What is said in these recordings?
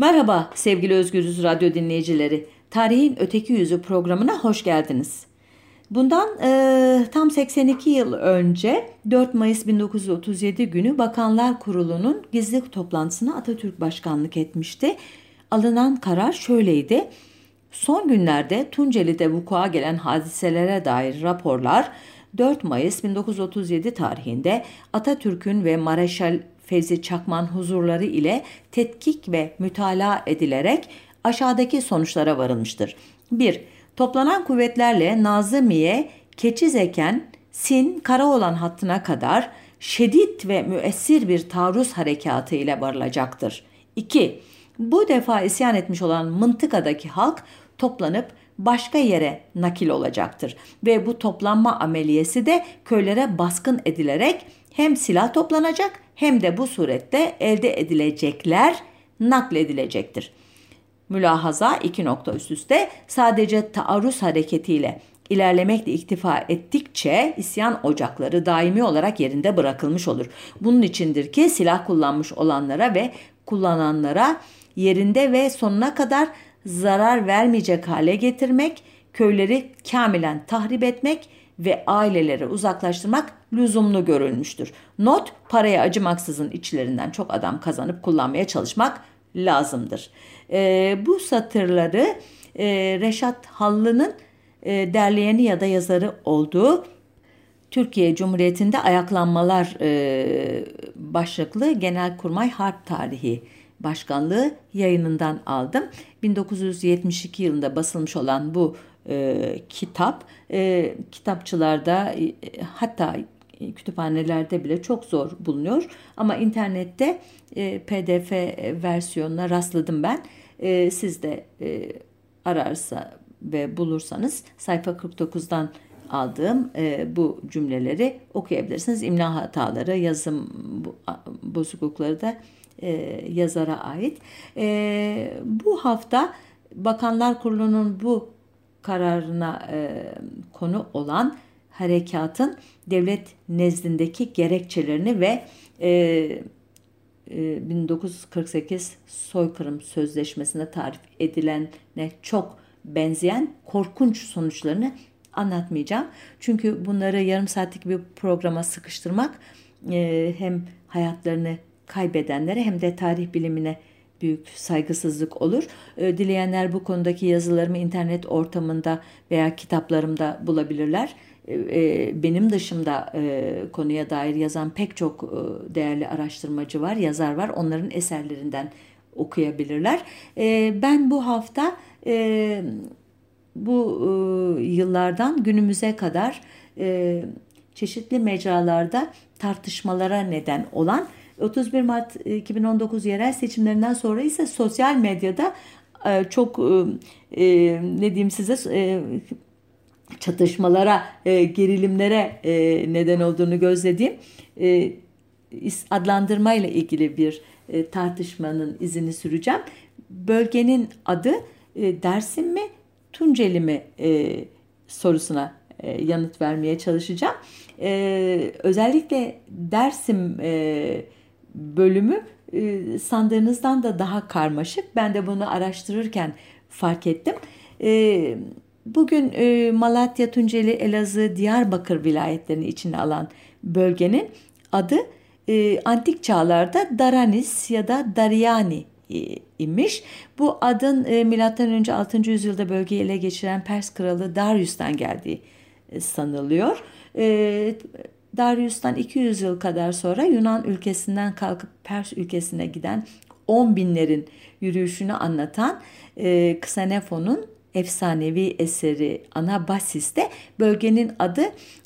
Merhaba sevgili Özgürüz Radyo dinleyicileri. Tarihin Öteki Yüzü programına hoş geldiniz. Bundan e, tam 82 yıl önce 4 Mayıs 1937 günü Bakanlar Kurulu'nun gizli toplantısına Atatürk başkanlık etmişti. Alınan karar şöyleydi. Son günlerde Tunceli'de vuku'a gelen hadiselere dair raporlar 4 Mayıs 1937 tarihinde Atatürk'ün ve Mareşal Fevzi Çakman huzurları ile tetkik ve mütalaa edilerek aşağıdaki sonuçlara varılmıştır. 1. Toplanan kuvvetlerle Nazımiye, Keçizeken, Sin, Karaoğlan hattına kadar şiddet ve müessir bir taarruz harekatı ile varılacaktır. 2. Bu defa isyan etmiş olan mıntıkadaki halk toplanıp başka yere nakil olacaktır ve bu toplanma ameliyesi de köylere baskın edilerek hem silah toplanacak hem de bu surette elde edilecekler nakledilecektir. Mülahaza iki nokta üst üste sadece taarruz hareketiyle ilerlemekle iktifa ettikçe isyan ocakları daimi olarak yerinde bırakılmış olur. Bunun içindir ki silah kullanmış olanlara ve kullananlara yerinde ve sonuna kadar zarar vermeyecek hale getirmek, köyleri kamilen tahrip etmek ve aileleri uzaklaştırmak lüzumlu görülmüştür. Not paraya acımaksızın içlerinden çok adam kazanıp kullanmaya çalışmak lazımdır. E, bu satırları e, Reşat Hallı'nın e, derleyeni ya da yazarı olduğu Türkiye Cumhuriyeti'nde ayaklanmalar e, başlıklı Genelkurmay Harp Tarihi Başkanlığı yayınından aldım. 1972 yılında basılmış olan bu e, kitap e, kitapçılarda e, hatta kütüphanelerde bile çok zor bulunuyor. Ama internette e, PDF versiyonuna rastladım ben. E, siz de e, ararsa ve bulursanız sayfa 49'dan aldığım e, bu cümleleri okuyabilirsiniz. İmla hataları, yazım bozuklukları da e, yazara ait. E, bu hafta Bakanlar Kurulu'nun bu kararına e, konu olan harekatın devlet nezdindeki gerekçelerini ve e, 1948 soykırım sözleşmesinde tarif edilene çok benzeyen korkunç sonuçlarını anlatmayacağım. Çünkü bunları yarım saatlik bir programa sıkıştırmak e, hem hayatlarını kaybedenlere hem de tarih bilimine büyük saygısızlık olur. E, dileyenler bu konudaki yazılarımı internet ortamında veya kitaplarımda bulabilirler. E, e, benim dışımda e, konuya dair yazan pek çok e, değerli araştırmacı var, yazar var. Onların eserlerinden okuyabilirler. E, ben bu hafta bu yıllardan günümüze kadar çeşitli mecralarda tartışmalara neden olan 31 Mart 2019 yerel seçimlerinden sonra ise sosyal medyada e, çok e, e, ne diyeyim size çatışmalara, gerilimlere neden olduğunu gözlediğim adlandırmayla ilgili bir tartışmanın izini süreceğim. Bölgenin adı Dersim mi, Tunceli mi sorusuna yanıt vermeye çalışacağım. Özellikle Dersim bölümü e, sandığınızdan da daha karmaşık. Ben de bunu araştırırken fark ettim. E, bugün e, Malatya, Tunceli, Elazığ, Diyarbakır vilayetlerini içine alan bölgenin adı antik çağlarda Daranis ya da Daryani imiş. Bu adın e, M.Ö. 6. yüzyılda bölgeyi ele geçiren Pers kralı Darius'tan geldiği sanılıyor. Darius'tan 200 yıl kadar sonra Yunan ülkesinden kalkıp Pers ülkesine giden 10 binlerin yürüyüşünü anlatan e, Xenofon'un efsanevi eseri Anabasis'te bölgenin adı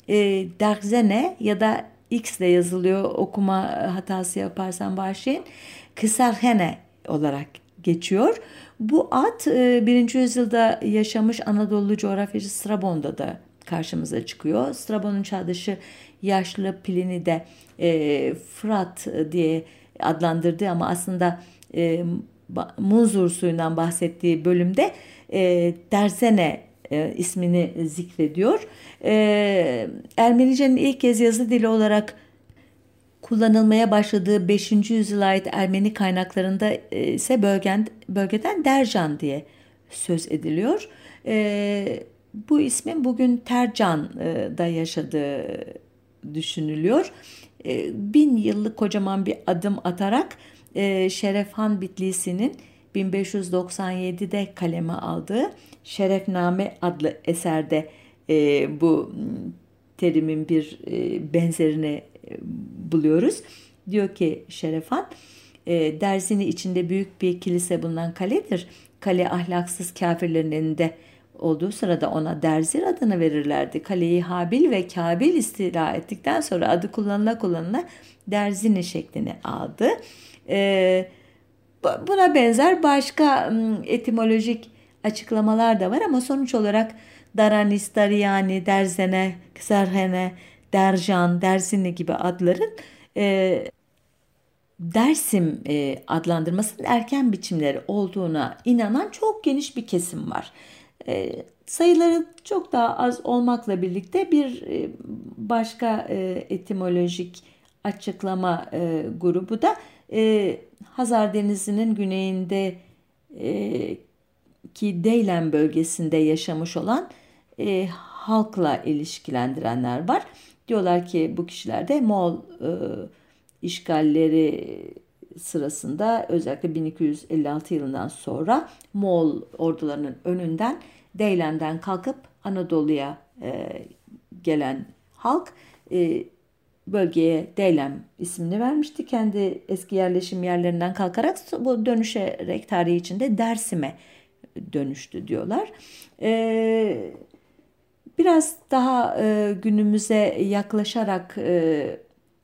e, Derzene ya da X ile yazılıyor okuma hatası yaparsan bağışlayın. Kısarhene olarak geçiyor. Bu e, 1. yüzyılda yaşamış Anadolu coğrafyacı Strabon'da da karşımıza çıkıyor. Strabon'un çağdaşı yaşlı Plini de e, Fırat diye adlandırdığı ama aslında e, Munzur suyundan bahsettiği bölümde e, Dersene e, ismini zikrediyor. E, Ermenice'nin ilk kez yazı dili olarak kullanılmaya başladığı 5. yüzyıla ait Ermeni kaynaklarında e, ise bölgen, bölgeden Dercan diye söz ediliyor. E, bu ismin bugün Tercan'da yaşadığı düşünülüyor. E, bin yıllık kocaman bir adım atarak e, Şerefhan Bitlisi'nin 1597'de kaleme aldığı Şerefname adlı eserde e, bu terimin bir e, benzerini e, buluyoruz. Diyor ki Şerefan, e, Derzini içinde büyük bir kilise bulunan kaledir. Kale ahlaksız kafirlerin elinde olduğu sırada ona Derzir adını verirlerdi. Kaleyi Habil ve Kabil istila ettikten sonra adı kullanıla kullanıla Derzini şeklini aldı. E, buna benzer başka etimolojik açıklamalar da var ama sonuç olarak Daranis, Daryani, Derzene, Kserhene, Derjan, Derzini gibi adların e, Dersim e, adlandırmasının erken biçimleri olduğuna inanan çok geniş bir kesim var. E, sayıları çok daha az olmakla birlikte bir e, başka e, etimolojik açıklama grubu da Hazar Denizi'nin güneyinde e, ki Deylen bölgesinde yaşamış olan e, halkla ilişkilendirenler var. Diyorlar ki bu kişiler de Moğol e, işgalleri sırasında özellikle 1256 yılından sonra Moğol ordularının önünden Deylen'den kalkıp Anadolu'ya e, gelen halk e, bölgeye Deylem ismini vermişti. Kendi eski yerleşim yerlerinden kalkarak bu dönüşerek tarihi içinde Dersim'e dönüştü diyorlar. E, biraz daha e, günümüze yaklaşarak e,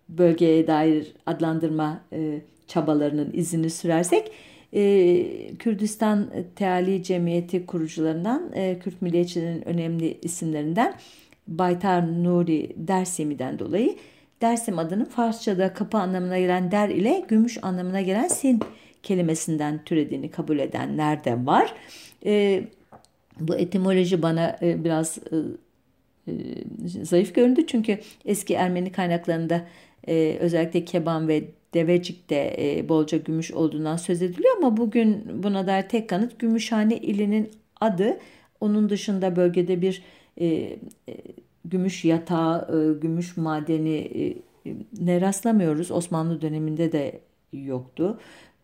bölgeye dair adlandırma e, çabalarının izini sürersek e, Kürdistan Teali Cemiyeti kurucularından e, Kürt milliyetçinin önemli isimlerinden Baytar Nuri Dersimi'den dolayı Dersim adının Farsçada kapı anlamına gelen der ile gümüş anlamına gelen sin kelimesinden türediğini kabul edenler de var. E, bu etimoloji bana e, biraz e, e, zayıf göründü çünkü eski Ermeni kaynaklarında e, özellikle Keban ve Devecik'te e, bolca gümüş olduğundan söz ediliyor ama bugün buna dair tek kanıt Gümüşhane ilinin adı. Onun dışında bölgede bir e, e, gümüş yatağı, e, gümüş madeni e, ne rastlamıyoruz. Osmanlı döneminde de yoktu.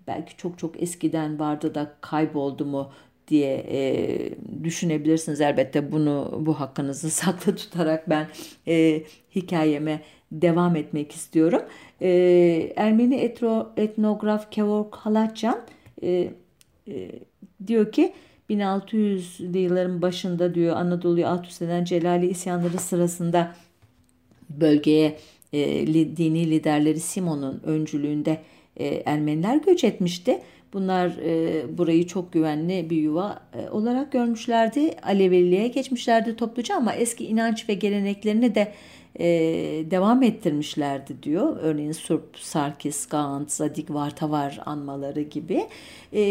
Belki çok çok eskiden vardı da kayboldu mu diye e, düşünebilirsiniz. Elbette bunu bu hakkınızı saklı tutarak ben e, hikayeme devam etmek istiyorum. E, Ermeni etro, etnograf Kevork Halatcan e, e, diyor ki 1600'lü yılların başında diyor Anadolu'yu alt üst eden Celali isyanları sırasında bölgeye e, dini liderleri Simon'un öncülüğünde e, Ermeniler göç etmişti. Bunlar e, burayı çok güvenli bir yuva e, olarak görmüşlerdi. Aleviliğe geçmişlerdi topluca ama eski inanç ve geleneklerini de e, devam ettirmişlerdi diyor. Örneğin Surp, Sarkis, Gant, Zadik, Vartavar anmaları gibi. E,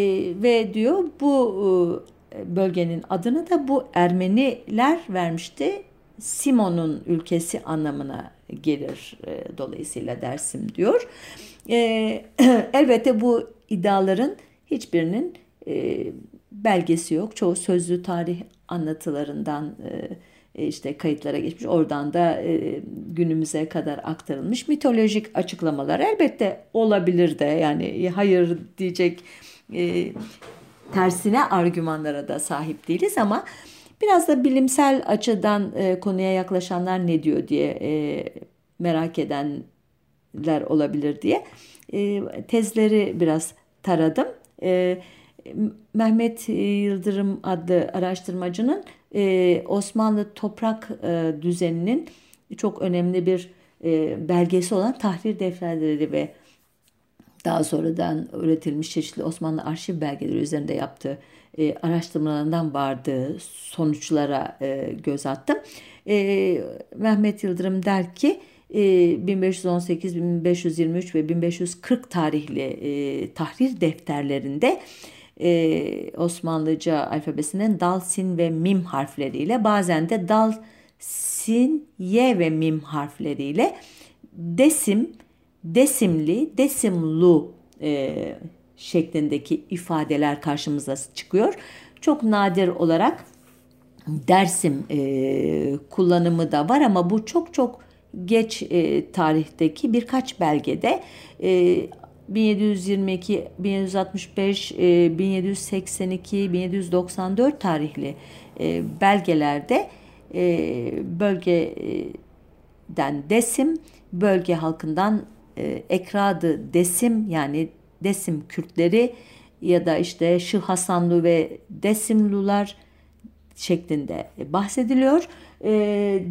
ve diyor bu e, bölgenin adını da bu Ermeniler vermişti. Simon'un ülkesi anlamına gelir e, dolayısıyla Dersim diyor. E, elbette bu iddiaların hiçbirinin e, belgesi yok. Çoğu sözlü tarih anlatılarından e, e, işte kayıtlara geçmiş. Oradan da e, günümüze kadar aktarılmış mitolojik açıklamalar elbette olabilir de yani hayır diyecek e, tersine argümanlara da sahip değiliz ama biraz da bilimsel açıdan e, konuya yaklaşanlar ne diyor diye e, merak edenler olabilir diye e, tezleri biraz taradım. E, Mehmet Yıldırım adlı araştırmacının e, Osmanlı toprak e, düzeninin çok önemli bir e, belgesi olan tahrir defterleri ve daha sonradan üretilmiş çeşitli Osmanlı arşiv belgeleri üzerinde yaptığı e, araştırmalarından vardığı sonuçlara e, göz attım. E, Mehmet Yıldırım der ki 1518, 1523 ve 1540 tarihli e, tahrir defterlerinde e, Osmanlıca alfabesinin dal, sin ve mim harfleriyle bazen de dal, sin, ye ve mim harfleriyle desim desimli, desimlu e, şeklindeki ifadeler karşımıza çıkıyor. Çok nadir olarak Dersim e, kullanımı da var ama bu çok çok geç e, tarihteki birkaç belgede e, 1722, 1765, e, 1782, 1794 tarihli e, belgelerde e, bölgeden desim, bölge halkından e, ekradı desim yani desim Kürtleri ya da işte Şıh Hasanlı ve Desimlular şeklinde bahsediliyor. E,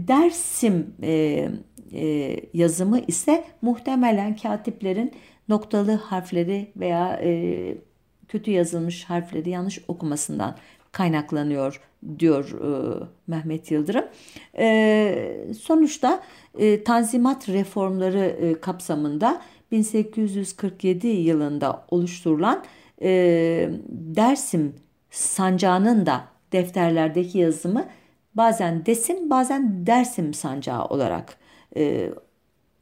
Dersim e, e, yazımı ise muhtemelen katiplerin noktalı harfleri veya e, kötü yazılmış harfleri yanlış okumasından kaynaklanıyor diyor e, Mehmet Yıldırım. E, sonuçta e, Tanzimat reformları e, kapsamında 1847 yılında oluşturulan e, Dersim sancağının da defterlerdeki yazımı bazen Desim bazen Dersim sancağı olarak e,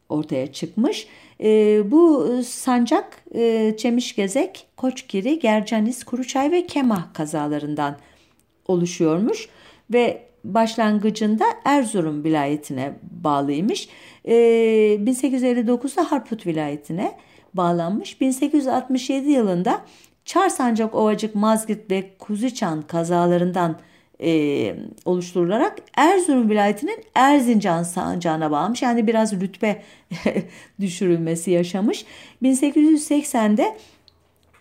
ortaya çıkmış. E, bu sancak e, Çemişgezek, Koçgiri, Gercanis, Kuruçay ve Kemah kazalarından oluşuyormuş ve başlangıcında Erzurum vilayetine bağlıymış. E, 1859'da Harput vilayetine bağlanmış. 1867 yılında Çar Sancak Ovacık Mazgirt ve Kuzuçan kazalarından e, oluşturularak Erzurum vilayetinin Erzincan sancağına bağlamış. Yani biraz rütbe düşürülmesi yaşamış. 1880'de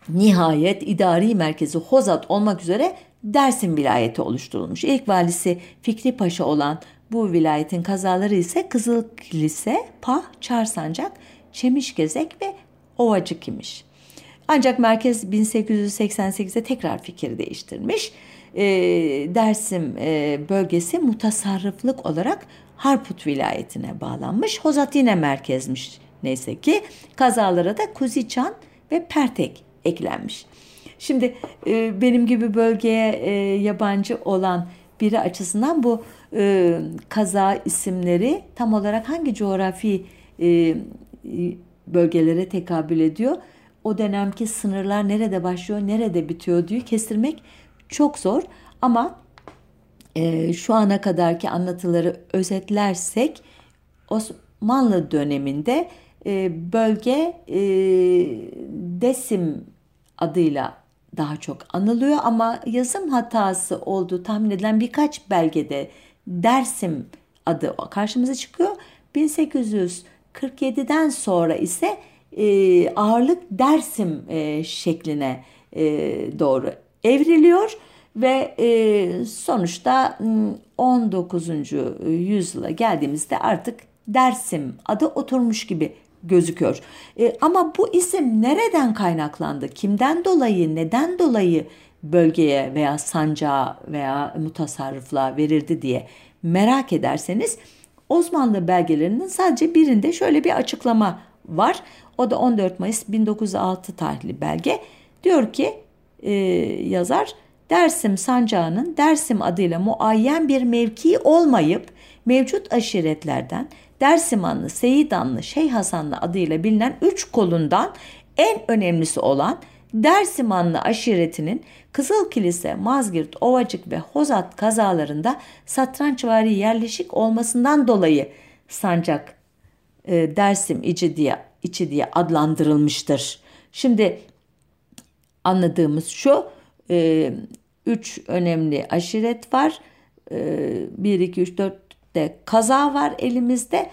nihayet idari merkezi Hozat olmak üzere Dersim vilayeti oluşturulmuş. İlk valisi Fikri Paşa olan bu vilayetin kazaları ise Kızıl Kilise, Pah, Çarsancak, Çemişgezek ve Ovacık imiş. Ancak merkez 1888'de tekrar fikir değiştirmiş. E, Dersim e, bölgesi mutasarrıflık olarak Harput vilayetine bağlanmış. Hozat yine merkezmiş neyse ki. Kazalara da Kuziçan ve Pertek eklenmiş. Şimdi e, benim gibi bölgeye e, yabancı olan biri açısından bu e, kaza isimleri tam olarak hangi coğrafi e, bölgelere tekabül ediyor? O dönemki sınırlar nerede başlıyor, nerede bitiyor diye kestirmek çok zor. Ama e, şu ana kadarki anlatıları özetlersek Osmanlı döneminde e, bölge e, Desim adıyla daha çok anılıyor ama yazım hatası olduğu tahmin edilen birkaç belgede Dersim adı karşımıza çıkıyor. 1847'den sonra ise e, ağırlık Dersim e, şekline e, doğru evriliyor ve e, sonuçta 19. yüzyıla geldiğimizde artık Dersim adı oturmuş gibi gözüküyor. E, ama bu isim nereden kaynaklandı? Kimden dolayı, neden dolayı bölgeye veya sancağa veya mutasarrıflığa verildi diye merak ederseniz Osmanlı belgelerinin sadece birinde şöyle bir açıklama var. O da 14 Mayıs 1906 tarihli belge. Diyor ki e, yazar Dersim sancağının Dersim adıyla muayyen bir mevki olmayıp mevcut aşiretlerden Dersimanlı, Seyidanlı, Şeyh Hasanlı adıyla bilinen üç kolundan en önemlisi olan Dersimanlı aşiretinin Kızıl Kilise, Mazgirt, Ovacık ve Hozat kazalarında satrançvari yerleşik olmasından dolayı sancak e, Dersim içi diye, içi diye adlandırılmıştır. Şimdi anladığımız şu, e, üç önemli aşiret var. E, 1, 2, 3, 4 de kaza var elimizde.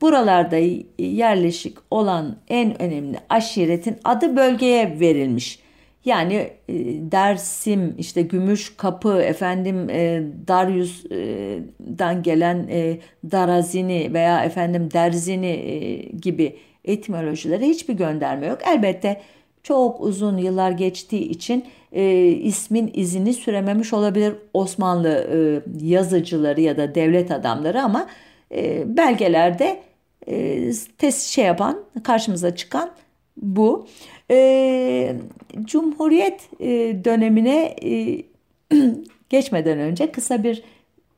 Buralarda yerleşik olan en önemli aşiretin adı bölgeye verilmiş. Yani e, Dersim, işte Gümüş Kapı, efendim e, Darius'dan gelen e, Darazini veya efendim Derzini e, gibi etimolojilere hiçbir gönderme yok. Elbette çok uzun yıllar geçtiği için e, ismin izini sürememiş olabilir Osmanlı e, yazıcıları ya da devlet adamları ama e, belgelerde e, test şey yapan karşımıza çıkan bu. E, Cumhuriyet e, dönemine e, geçmeden önce kısa bir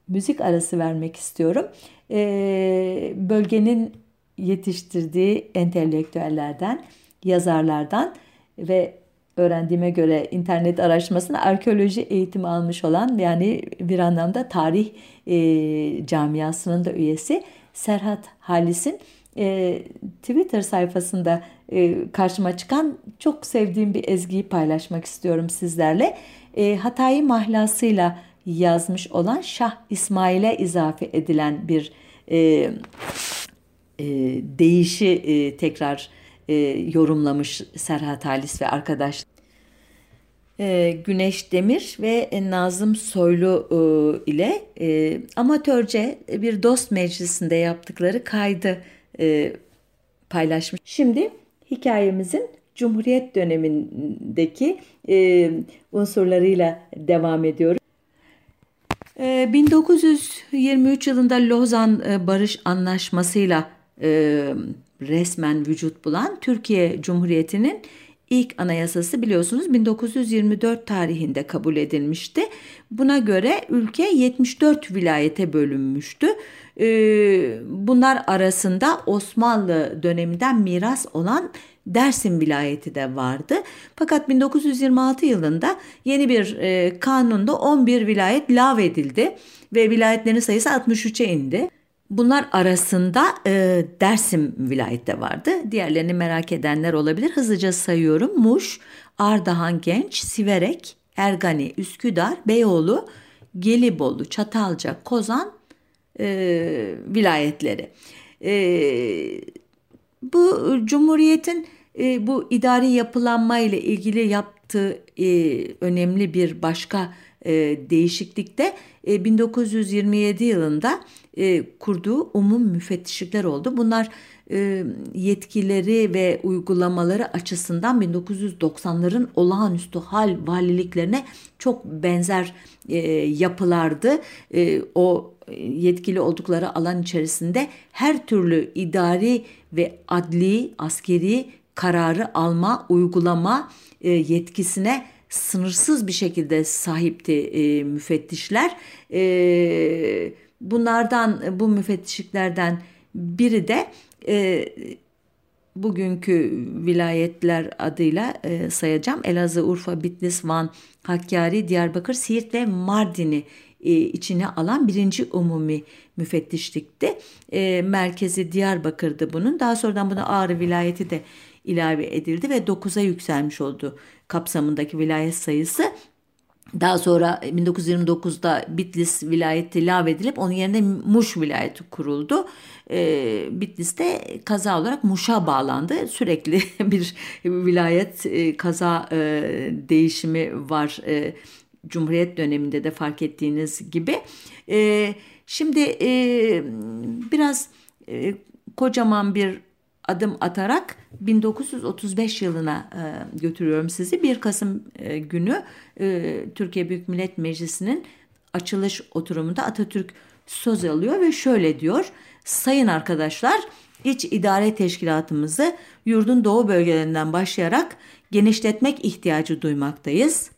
müzik arası vermek istiyorum. E, bölgenin yetiştirdiği entelektüellerden, yazarlardan ve öğrendiğime göre internet araştırmasında arkeoloji eğitimi almış olan yani bir anlamda tarih e, camiasının da üyesi Serhat Halis'in e, Twitter sayfasında e, karşıma çıkan çok sevdiğim bir ezgiyi paylaşmak istiyorum sizlerle. E, Hatay'ı mahlasıyla yazmış olan Şah İsmail'e izafe edilen bir e, e, deyişi e, tekrar e, yorumlamış Serhat Halis ve arkadaş. E, Güneş Demir ve Nazım Soylu e, ile e, amatörce bir dost meclisinde yaptıkları kaydı e, paylaşmış. Şimdi hikayemizin Cumhuriyet dönemindeki e, unsurlarıyla devam ediyoruz. 1923 ee, yılında Lozan e, Barış Anlaşması'yla e, resmen vücut bulan Türkiye Cumhuriyeti'nin ilk anayasası biliyorsunuz 1924 tarihinde kabul edilmişti. Buna göre ülke 74 vilayete bölünmüştü. Ee, bunlar arasında Osmanlı döneminden miras olan Dersim vilayeti de vardı. Fakat 1926 yılında yeni bir e, kanunda 11 vilayet lav edildi ve vilayetlerin sayısı 63'e indi. Bunlar arasında e, Dersim vilayette vardı. Diğerlerini merak edenler olabilir. Hızlıca sayıyorum. Muş, Ardahan Genç, Siverek, Ergani, Üsküdar, Beyoğlu, Gelibolu, Çatalca, Kozan e, vilayetleri. E, bu Cumhuriyet'in e, bu idari yapılanma ile ilgili yaptığı e, önemli bir başka e, değişiklikte e, 1927 yılında e, kurduğu umum müfettişlikler oldu. Bunlar e, yetkileri ve uygulamaları açısından 1990'ların olağanüstü hal valiliklerine çok benzer e, yapılardı. E, o yetkili oldukları alan içerisinde her türlü idari ve adli, askeri kararı alma, uygulama e, yetkisine sınırsız bir şekilde sahipti e, müfettişler. E, bunlardan, bu müfettişliklerden biri de e, bugünkü vilayetler adıyla e, sayacağım. Elazığ, Urfa, Bitlis, Van, Hakkari, Diyarbakır, Siirt ve Mardin'i e, içine alan birinci umumi müfettişlikti. E, merkezi Diyarbakır'dı bunun. Daha sonradan buna Ağrı vilayeti de ilave edildi ve 9'a yükselmiş oldu kapsamındaki vilayet sayısı. Daha sonra 1929'da Bitlis vilayeti ilave edilip onun yerine Muş vilayeti kuruldu. Ee, Bitlis'te kaza olarak Muş'a bağlandı. Sürekli bir vilayet e, kaza e, değişimi var. E, Cumhuriyet döneminde de fark ettiğiniz gibi. E, şimdi e, biraz e, kocaman bir adım atarak 1935 yılına e, götürüyorum sizi. 1 Kasım e, günü e, Türkiye Büyük Millet Meclisi'nin açılış oturumunda Atatürk söz alıyor ve şöyle diyor. Sayın arkadaşlar iç idare teşkilatımızı yurdun doğu bölgelerinden başlayarak genişletmek ihtiyacı duymaktayız.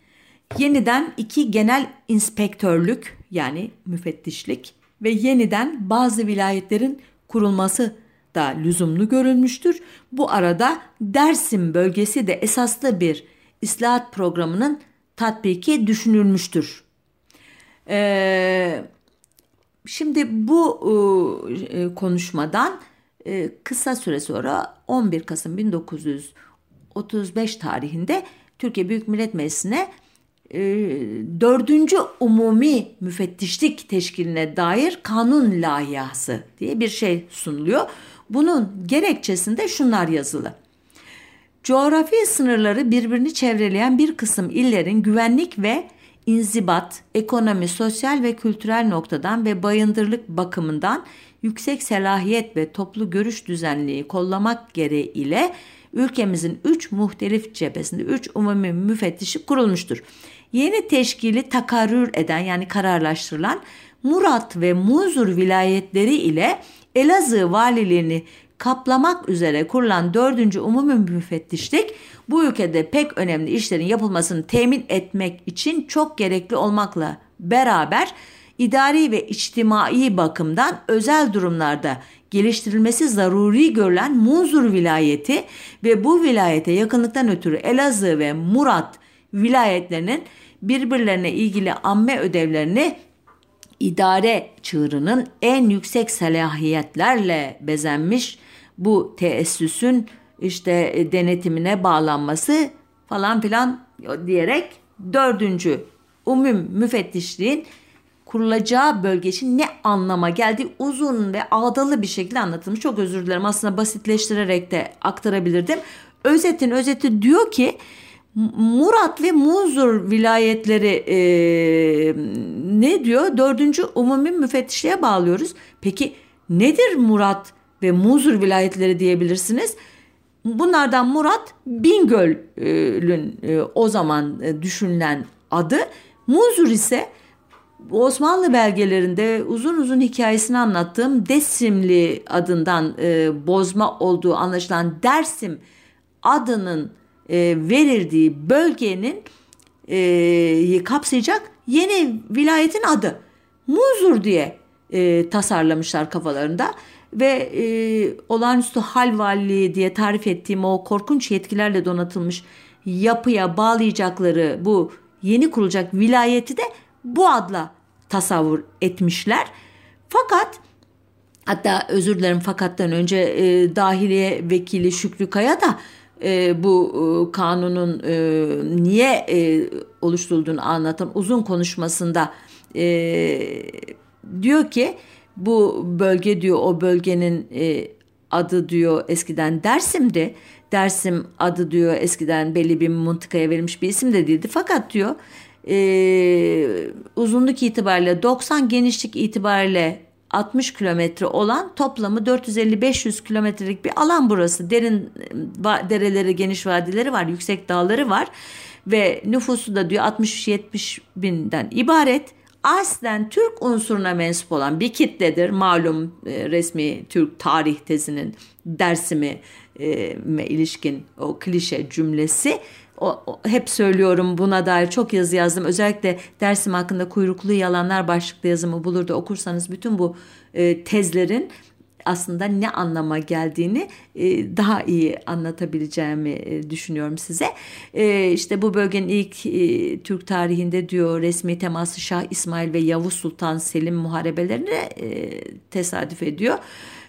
Yeniden iki genel inspektörlük yani müfettişlik ve yeniden bazı vilayetlerin kurulması da lüzumlu görülmüştür. Bu arada Dersim bölgesi de esaslı bir islahat programının tatbiki düşünülmüştür. Ee, şimdi bu e, konuşmadan e, kısa süre sonra 11 Kasım 1935 tarihinde Türkiye Büyük Millet Meclisi'ne e, dördüncü umumi müfettişlik teşkiline dair kanun layihası diye bir şey sunuluyor. Bunun gerekçesinde şunlar yazılı. Coğrafi sınırları birbirini çevreleyen bir kısım illerin güvenlik ve inzibat, ekonomi, sosyal ve kültürel noktadan ve bayındırlık bakımından yüksek selahiyet ve toplu görüş düzenliği kollamak gereğiyle ülkemizin üç muhtelif cephesinde üç umumi müfettişi kurulmuştur. Yeni teşkili takarrür eden yani kararlaştırılan Murat ve Muzur vilayetleri ile Elazığ valiliğini kaplamak üzere kurulan 4. Umumi Müfettişlik bu ülkede pek önemli işlerin yapılmasını temin etmek için çok gerekli olmakla beraber idari ve içtimai bakımdan özel durumlarda geliştirilmesi zaruri görülen Munzur vilayeti ve bu vilayete yakınlıktan ötürü Elazığ ve Murat vilayetlerinin birbirlerine ilgili amme ödevlerini idare çığırının en yüksek salahiyetlerle bezenmiş bu teessüsün işte e, denetimine bağlanması falan filan diyerek dördüncü umum müfettişliğin kurulacağı bölge için ne anlama geldi uzun ve ağdalı bir şekilde anlatılmış. Çok özür dilerim aslında basitleştirerek de aktarabilirdim. Özetin özeti diyor ki Murat ve Muzur vilayetleri e, ne diyor? Dördüncü umumi müfettişliğe bağlıyoruz. Peki nedir Murat ve Muzur vilayetleri diyebilirsiniz? Bunlardan Murat Bingöl'ün e, o zaman e, düşünülen adı. Muzur ise Osmanlı belgelerinde uzun uzun hikayesini anlattığım Desimli adından e, bozma olduğu anlaşılan Dersim adının e, verildiği bölgenin e, kapsayacak yeni vilayetin adı. Muzur diye e, tasarlamışlar kafalarında ve e, olağanüstü hal valiliği diye tarif ettiğim o korkunç yetkilerle donatılmış yapıya bağlayacakları bu yeni kurulacak vilayeti de bu adla tasavvur etmişler. Fakat hatta özür dilerim fakattan önce e, dahiliye vekili Şükrü Kaya da e, bu e, kanunun e, niye e, oluşturulduğunu anlatan uzun konuşmasında e, diyor ki bu bölge diyor o bölgenin e, adı diyor eskiden Dersim'di. Dersim adı diyor eskiden belli bir mıntıkaya verilmiş bir isim de değildi. Fakat diyor e, uzunluk itibariyle 90 genişlik itibariyle 60 kilometre olan toplamı 450-500 kilometrelik bir alan burası. Derin dereleri, geniş vadileri var, yüksek dağları var ve nüfusu da diyor 60-70 binden ibaret. Aslen Türk unsuruna mensup olan bir kitledir. Malum e, resmi Türk tarih tezinin dersimi e, ilişkin o klişe cümlesi o, o, hep söylüyorum buna dair çok yazı yazdım. Özellikle dersim hakkında kuyruklu yalanlar başlıklı yazımı bulur da okursanız bütün bu e, tezlerin aslında ne anlama geldiğini e, daha iyi anlatabileceğimi e, düşünüyorum size. E, işte bu bölgenin ilk Türk tarihinde diyor resmi teması Şah İsmail ve Yavuz Sultan Selim muharebelerine tesadüf ediyor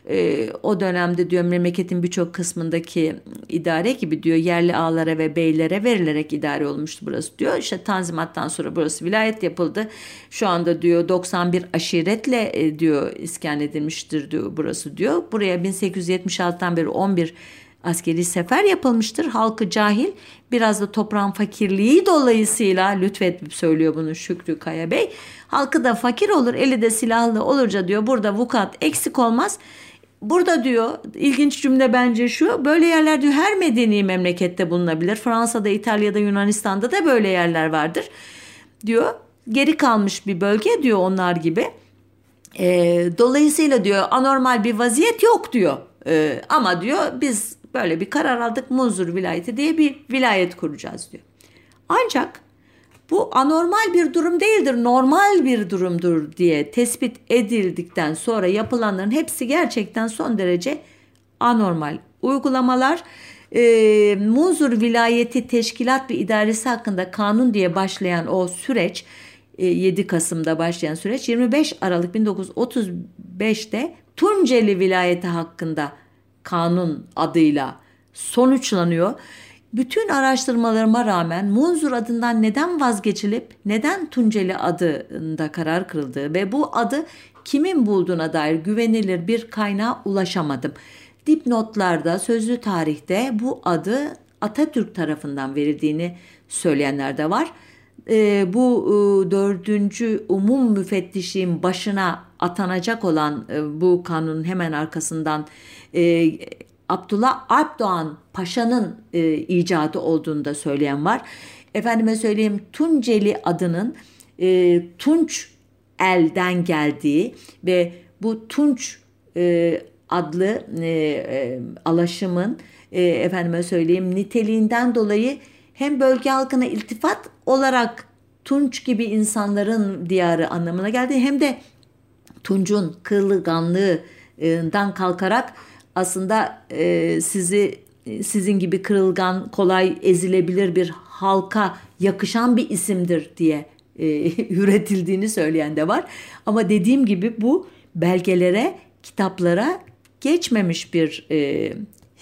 e, o dönemde diyor memleketin birçok kısmındaki idare gibi diyor yerli ağlara ve beylere verilerek idare olmuştu burası diyor. İşte Tanzimat'tan sonra burası vilayet yapıldı. Şu anda diyor 91 aşiretle e, diyor iskan edilmiştir diyor burası diyor. Buraya 1876'dan beri 11 askeri sefer yapılmıştır. Halkı cahil biraz da toprağın fakirliği dolayısıyla lütfedip söylüyor bunu Şükrü Kaya Bey. Halkı da fakir olur eli de silahlı olurca diyor burada vukat eksik olmaz. Burada diyor ilginç cümle bence şu böyle yerler diyor her medeni memlekette bulunabilir. Fransa'da, İtalya'da, Yunanistan'da da böyle yerler vardır diyor. Geri kalmış bir bölge diyor onlar gibi. E, dolayısıyla diyor anormal bir vaziyet yok diyor. E, ama diyor biz böyle bir karar aldık Muzur vilayeti diye bir vilayet kuracağız diyor. Ancak bu anormal bir durum değildir, normal bir durumdur diye tespit edildikten sonra yapılanların hepsi gerçekten son derece anormal. Uygulamalar e, Muzur vilayeti teşkilat ve idaresi hakkında kanun diye başlayan o süreç 7 e, Kasım'da başlayan süreç 25 Aralık 1935'te Tunceli vilayeti hakkında kanun adıyla sonuçlanıyor. Bütün araştırmalarıma rağmen Munzur adından neden vazgeçilip neden Tunceli adında karar kırıldığı ve bu adı kimin bulduğuna dair güvenilir bir kaynağa ulaşamadım. Dipnotlarda, sözlü tarihte bu adı Atatürk tarafından verildiğini söyleyenler de var. E, bu e, dördüncü umum müfettişliğin başına atanacak olan e, bu kanunun hemen arkasından e, Abdullah Alpdoğan Paşa'nın e, icadı olduğunu da söyleyen var. Efendime söyleyeyim Tunceli adının e, Tunç elden geldiği ve bu Tunç e, adlı e, e, alaşımın e, efendime söyleyeyim niteliğinden dolayı hem bölge halkına iltifat olarak Tunç gibi insanların diyarı anlamına geldi hem de Tunç'un kırılganlığı dan kalkarak aslında e, sizi sizin gibi kırılgan, kolay ezilebilir bir halka yakışan bir isimdir diye e, üretildiğini söyleyen de var. Ama dediğim gibi bu belgelere, kitaplara geçmemiş bir e,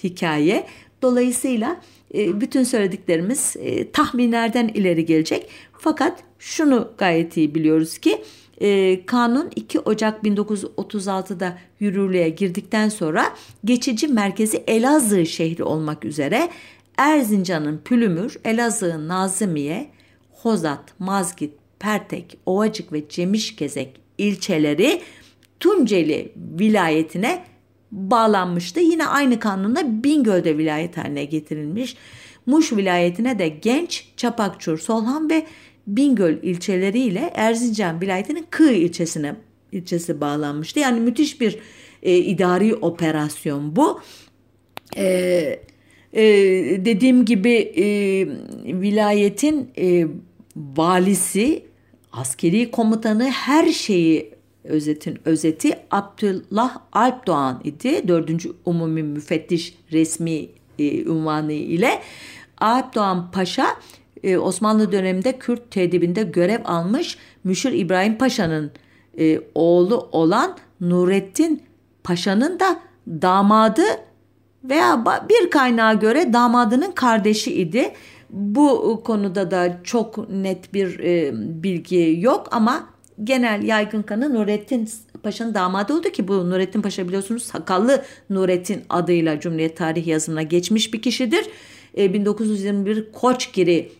hikaye. Dolayısıyla e, bütün söylediklerimiz e, tahminlerden ileri gelecek. Fakat şunu gayet iyi biliyoruz ki e, kanun 2 Ocak 1936'da yürürlüğe girdikten sonra geçici merkezi Elazığ şehri olmak üzere Erzincan'ın Pülümür, Elazığ'ın Nazımiye, Hozat, Mazgit, Pertek, Ovacık ve Cemişkezek ilçeleri Tunceli vilayetine bağlanmıştı. Yine aynı kanunla Bingöl'de vilayet haline getirilmiş. Muş vilayetine de Genç, Çapakçur, Solhan ve Bingöl ilçeleriyle Erzincan vilayetinin Kığ ilçesine ilçesi bağlanmıştı. Yani müthiş bir e, idari operasyon bu. E, e, dediğim gibi e, vilayetin e, valisi, askeri komutanı her şeyi özetin özeti Abdullah Alpdoğan idi. Dördüncü Umumi Müfettiş resmi e, unvanı ile Alpdoğan Paşa e, Osmanlı döneminde Kürt tedibinde görev almış Müşir İbrahim Paşa'nın e, oğlu olan Nurettin Paşa'nın da damadı veya bir kaynağa göre damadının kardeşi idi. Bu konuda da çok net bir e, bilgi yok ama genel yaygın kanı Nurettin Paşa'nın damadı oldu ki bu Nurettin Paşa biliyorsunuz sakallı Nurettin adıyla Cumhuriyet tarihi yazımına geçmiş bir kişidir. E, 1921 Koçgiri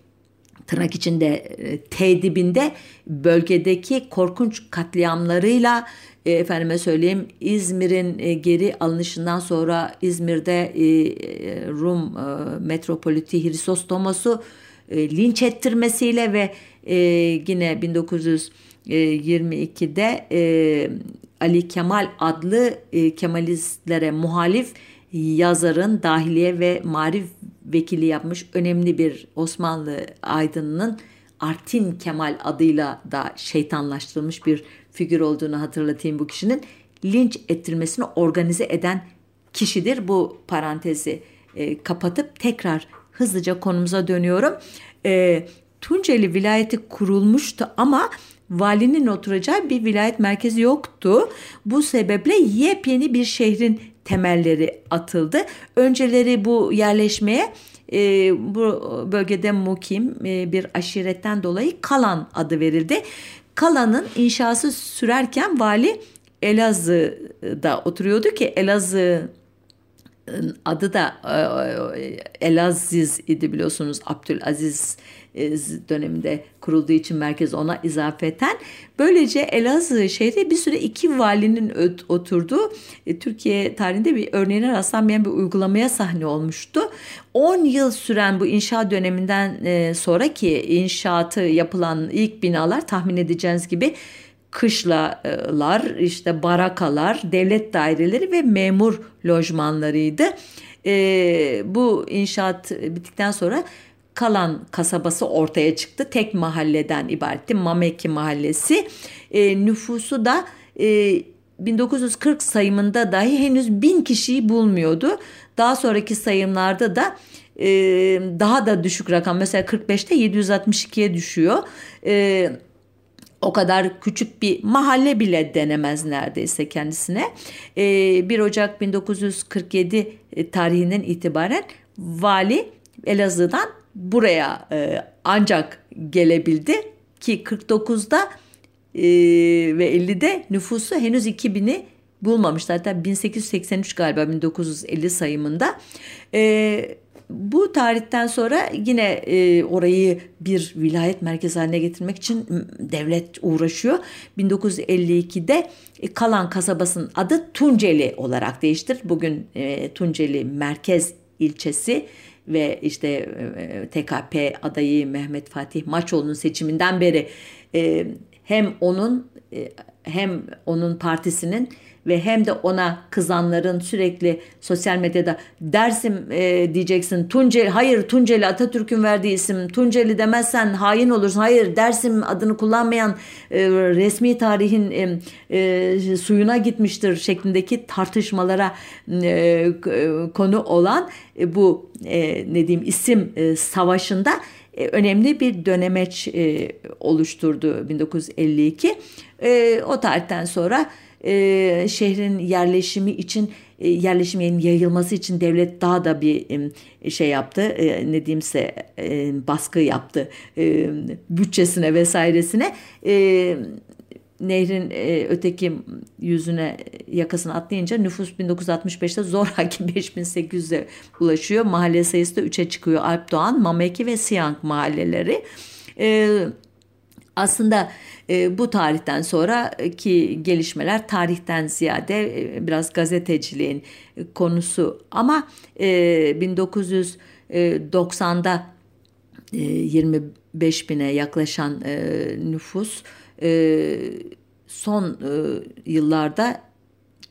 tırnak içinde e, T dibinde bölgedeki korkunç katliamlarıyla e, efendime söyleyeyim İzmir'in e, geri alınışından sonra İzmir'de e, Rum e, metropoliti Hrisostomos'u e, linç ettirmesiyle ve e, yine 1922'de e, Ali Kemal adlı e, Kemalistlere muhalif yazarın dahiliye ve marif vekili yapmış önemli bir Osmanlı aydınının Artin Kemal adıyla da şeytanlaştırılmış bir figür olduğunu hatırlatayım bu kişinin. Linç ettirmesini organize eden kişidir. Bu parantezi e, kapatıp tekrar hızlıca konumuza dönüyorum. E, Tunceli vilayeti kurulmuştu ama valinin oturacağı bir vilayet merkezi yoktu. Bu sebeple yepyeni bir şehrin temelleri atıldı. Önceleri bu yerleşmeye e, bu bölgede mukim e, bir aşiretten dolayı Kalan adı verildi. Kalan'ın inşası sürerken vali Elazığ'da oturuyordu ki Elazığ adı da e, Elaziz idi biliyorsunuz Abdülaziz e, döneminde kurulduğu için merkez ona izafeten. Böylece Elazığ şehri bir süre iki valinin oturduğu e, Türkiye tarihinde bir örneğine rastlanmayan bir uygulamaya sahne olmuştu. 10 yıl süren bu inşaat döneminden sonraki inşaatı yapılan ilk binalar tahmin edeceğiniz gibi kışlalar, işte barakalar, devlet daireleri ve memur lojmanlarıydı. E, bu inşaat bittikten sonra kalan kasabası ortaya çıktı. Tek mahalleden ibaretti. Mameki mahallesi. E, nüfusu da e, 1940 sayımında dahi henüz bin kişiyi bulmuyordu. Daha sonraki sayımlarda da e, daha da düşük rakam mesela 45'te 762'ye düşüyor. E, o kadar küçük bir mahalle bile denemez neredeyse kendisine. E, ee, 1 Ocak 1947 e, tarihinden itibaren vali Elazığ'dan buraya e, ancak gelebildi ki 49'da e, ve 50'de nüfusu henüz 2000'i bulmamıştı. Hatta 1883 galiba 1950 sayımında. E, bu tarihten sonra yine e, orayı bir vilayet merkezi haline getirmek için devlet uğraşıyor. 1952'de e, Kalan kasabasının adı Tunceli olarak değiştir. Bugün e, Tunceli merkez ilçesi ve işte e, TKP adayı Mehmet Fatih Maçoğlu'nun seçiminden beri e, hem onun e, hem onun partisinin ve hem de ona kızanların sürekli sosyal medyada Dersim e, diyeceksin. Tunceli hayır Tunceli Atatürk'ün verdiği isim. Tunceli demezsen hain olursun. Hayır Dersim adını kullanmayan e, resmi tarihin e, e, suyuna gitmiştir şeklindeki tartışmalara e, konu olan e, bu e, ne diyeyim isim e, savaşında e, önemli bir dönemeç e, oluşturdu 1952. E, o tarihten sonra e, şehrin yerleşimi için e, yerleşimin yayılması için devlet daha da bir e, şey yaptı e, ne diyeyimse e, baskı yaptı e, bütçesine vesairesine e, nehrin e, öteki yüzüne yakasını atlayınca nüfus 1965'te zoraki 5800'e ulaşıyor. Mahalle sayısı da 3'e çıkıyor. Alp Doğan, Mameki ve Siyang mahalleleri. E, aslında e, bu tarihten sonraki gelişmeler tarihten ziyade e, biraz gazeteciliğin konusu. Ama e, 1990'da e, 25 bine yaklaşan e, nüfus e, son e, yıllarda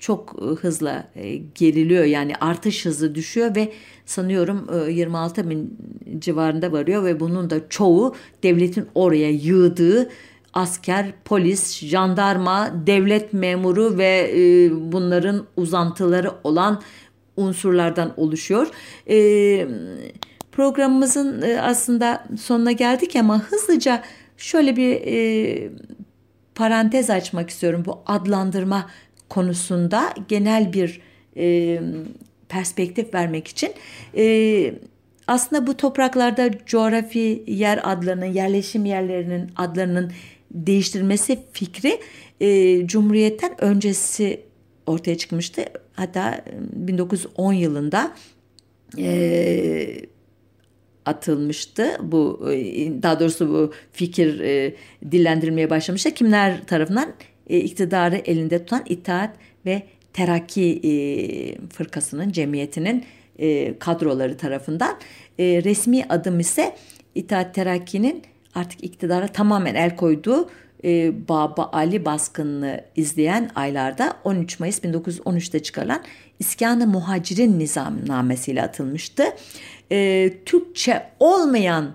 çok e, hızla e, geriliyor yani artış hızı düşüyor ve sanıyorum e, 26 bin civarında varıyor ve bunun da çoğu devletin oraya yığdığı asker, polis, jandarma, devlet memuru ve e, bunların uzantıları olan unsurlardan oluşuyor. E, programımızın e, aslında sonuna geldik ama hızlıca şöyle bir e, parantez açmak istiyorum bu adlandırma konusunda genel bir e, perspektif vermek için. E, aslında bu topraklarda coğrafi yer adlarının, yerleşim yerlerinin adlarının değiştirilmesi fikri e, Cumhuriyet'ten öncesi ortaya çıkmıştı. Hatta 1910 yılında e, atılmıştı. Bu e, daha doğrusu bu fikir e, dillendirilmeye başlamıştı. Kimler tarafından? E, iktidarı elinde tutan İttihat ve Terakki e, fırkasının, cemiyetinin e, kadroları tarafından. E, resmi adım ise İttihat Terakki'nin artık iktidara tamamen el koyduğu Baba Ali baskınını izleyen aylarda 13 Mayıs 1913'te çıkarılan İskanı Muhacirin Nizamnamesiyle atılmıştı. Türkçe olmayan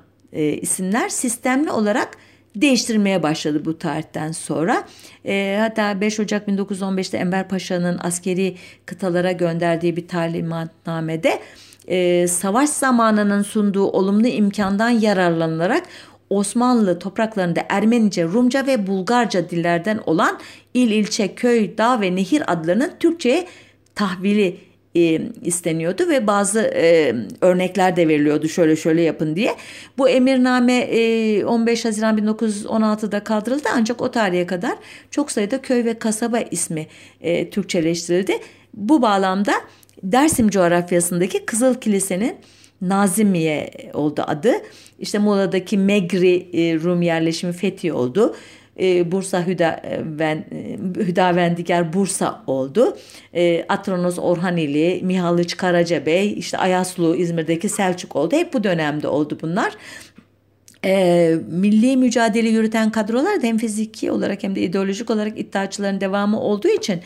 isimler sistemli olarak değiştirmeye başladı bu tarihten sonra. E, hatta 5 Ocak 1915'te Enver Paşa'nın askeri kıtalara gönderdiği bir talimatnamede e, savaş zamanının sunduğu olumlu imkandan yararlanılarak Osmanlı topraklarında Ermenice, Rumca ve Bulgarca dillerden olan il, ilçe, köy, dağ ve nehir adlarının Türkçe'ye tahvili e, isteniyordu ve bazı e, örnekler de veriliyordu şöyle şöyle yapın diye. Bu emirname e, 15 Haziran 1916'da kaldırıldı ancak o tarihe kadar çok sayıda köy ve kasaba ismi e, Türkçeleştirildi. Bu bağlamda Dersim coğrafyasındaki Kızıl Kilise'nin Nazimiye oldu adı. İşte Muğla'daki Megri e, Rum yerleşimi Fethi oldu. E, Bursa Hüdaven, e, Hüdavendigar Bursa oldu. Atronos Orhanili, Mihalıç Karacabey, işte Ayaslu İzmir'deki Selçuk oldu. Hep bu dönemde oldu bunlar. E, milli mücadele yürüten kadrolar da hem fiziki olarak hem de ideolojik olarak iddiaçıların devamı olduğu için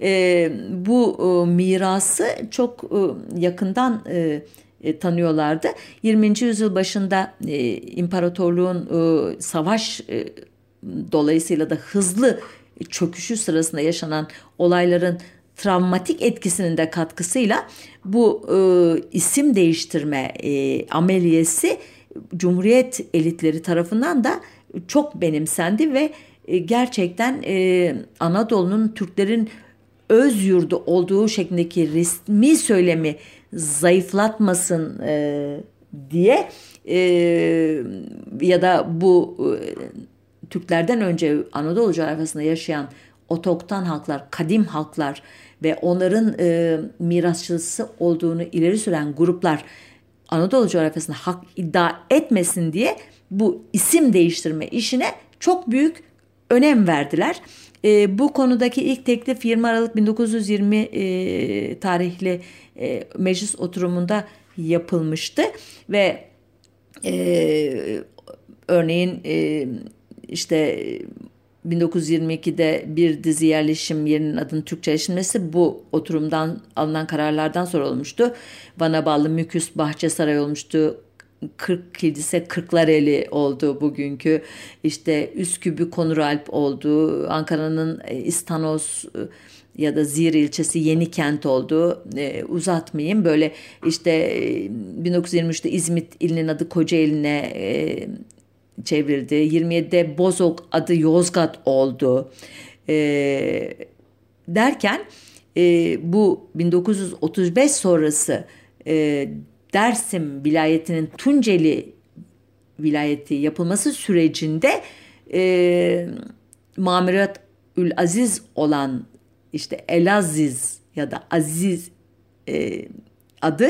e, bu e, mirası çok e, yakından e, e, tanıyorlardı. 20. yüzyıl başında e, imparatorluğun e, savaş e, dolayısıyla da hızlı çöküşü sırasında yaşanan olayların travmatik etkisinin de katkısıyla bu e, isim değiştirme e, ameliyesi Cumhuriyet elitleri tarafından da çok benimsendi ve e, gerçekten e, Anadolu'nun Türklerin öz yurdu olduğu şeklindeki resmi söylemi zayıflatmasın e, diye e, ya da bu e, Türklerden önce Anadolu coğrafyasında yaşayan otoktan halklar, kadim halklar ve onların e, mirasçısı olduğunu ileri süren gruplar Anadolu coğrafyasında hak iddia etmesin diye bu isim değiştirme işine çok büyük önem verdiler. E, bu konudaki ilk teklif 20 Aralık 1920 e, tarihli e, meclis oturumunda yapılmıştı ve e, örneğin e, işte 1922'de bir dizi yerleşim yerinin adının Türkçeleştirilmesi bu oturumdan alınan kararlardan sonra olmuştu. Van'a bağlı Müküs Bahçesaray olmuştu. 40 kilise Kırklareli oldu bugünkü. İşte Üskübü Konuralp oldu. Ankara'nın e, İstanos e, ya da Zir ilçesi Yeni Kent oldu. E, uzatmayayım. Böyle işte e, 1923'te İzmit ilinin adı Kocaeli'ne e, çevrildi. 27'de Bozok adı Yozgat oldu. E, derken e, bu 1935 sonrası e, Dersim vilayetinin Tunceli vilayeti yapılması sürecinde e, Mamirat Ül Aziz olan işte Elaziz ya da Aziz e, adı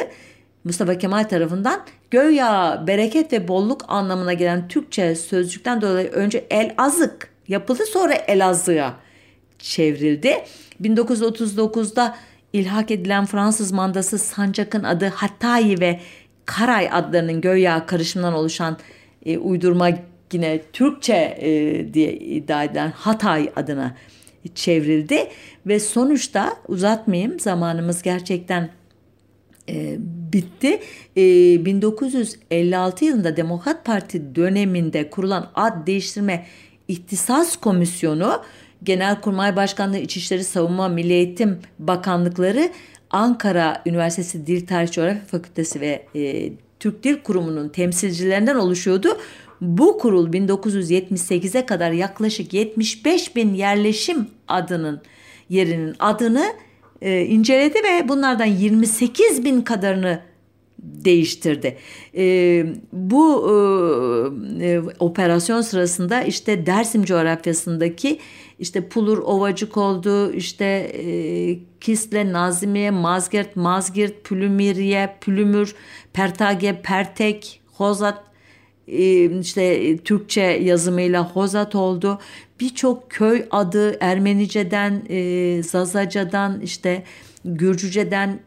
Mustafa Kemal tarafından göya bereket ve bolluk anlamına gelen Türkçe sözcükten dolayı önce El Azık yapıldı sonra Elazığ'a çevrildi. 1939'da ilhak edilen Fransız mandası sancakın adı Hatay ve Karay adlarının göya karışımından oluşan e, uydurma yine Türkçe e, diye iddia edilen Hatay adına çevrildi ve sonuçta uzatmayayım zamanımız gerçekten e, bitti. E, 1956 yılında Demokrat Parti döneminde kurulan ad değiştirme ihtisas komisyonu Genelkurmay Başkanlığı İçişleri Savunma Milli Eğitim Bakanlıkları Ankara Üniversitesi Dil Tarih Coğrafya Fakültesi ve e, Türk Dil Kurumu'nun temsilcilerinden oluşuyordu. Bu kurul 1978'e kadar yaklaşık 75 bin yerleşim adının yerinin adını e, inceledi ve bunlardan 28 bin kadarını değiştirdi. E, bu e, e, operasyon sırasında işte Dersim coğrafyasındaki işte Pulur Ovacık oldu, işte e, Kisle, Nazimiye, Mazgirt, Mazgirt, Pülümiriye, Pülümür, Pertage, Pertek, Hozat, e, işte Türkçe yazımıyla Hozat oldu. Birçok köy adı Ermenice'den, e, Zazacadan, işte Gürcüce'den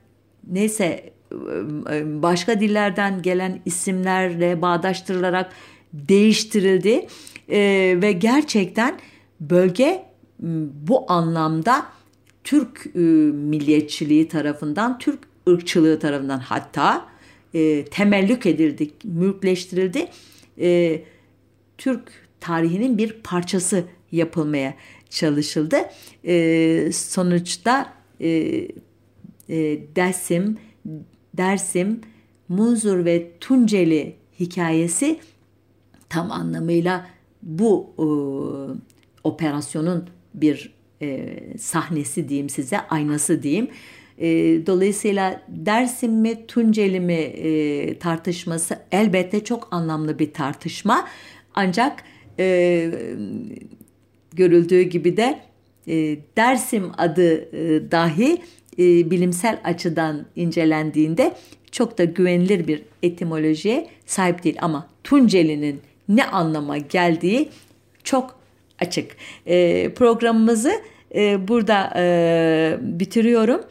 neyse e, başka dillerden gelen isimlerle bağdaştırılarak değiştirildi e, ve gerçekten bölge bu anlamda Türk e, milliyetçiliği tarafından, Türk ırkçılığı tarafından hatta e, temellük edildi, mülkleştirildi. E, Türk tarihinin bir parçası yapılmaya çalışıldı. E, sonuçta e, e, Dersim, Dersim, Munzur ve Tunceli hikayesi tam anlamıyla bu e, operasyonun bir e, sahnesi diyeyim size, aynası diyeyim. E, dolayısıyla Dersim mi Tunceli mi e, tartışması elbette çok anlamlı bir tartışma. Ancak e, görüldüğü gibi de e, Dersim adı e, dahi e, bilimsel açıdan incelendiğinde çok da güvenilir bir etimolojiye sahip değil. Ama Tunceli'nin ne anlama geldiği çok açık. E, programımızı e, burada e, bitiriyorum.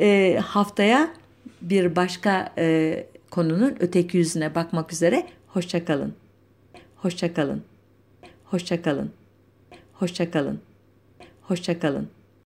E, haftaya bir başka e, konunun öteki yüzüne bakmak üzere. Hoşçakalın. Hoşçakalın. Hoşçakalın. Hoşçakalın. Hoşçakalın.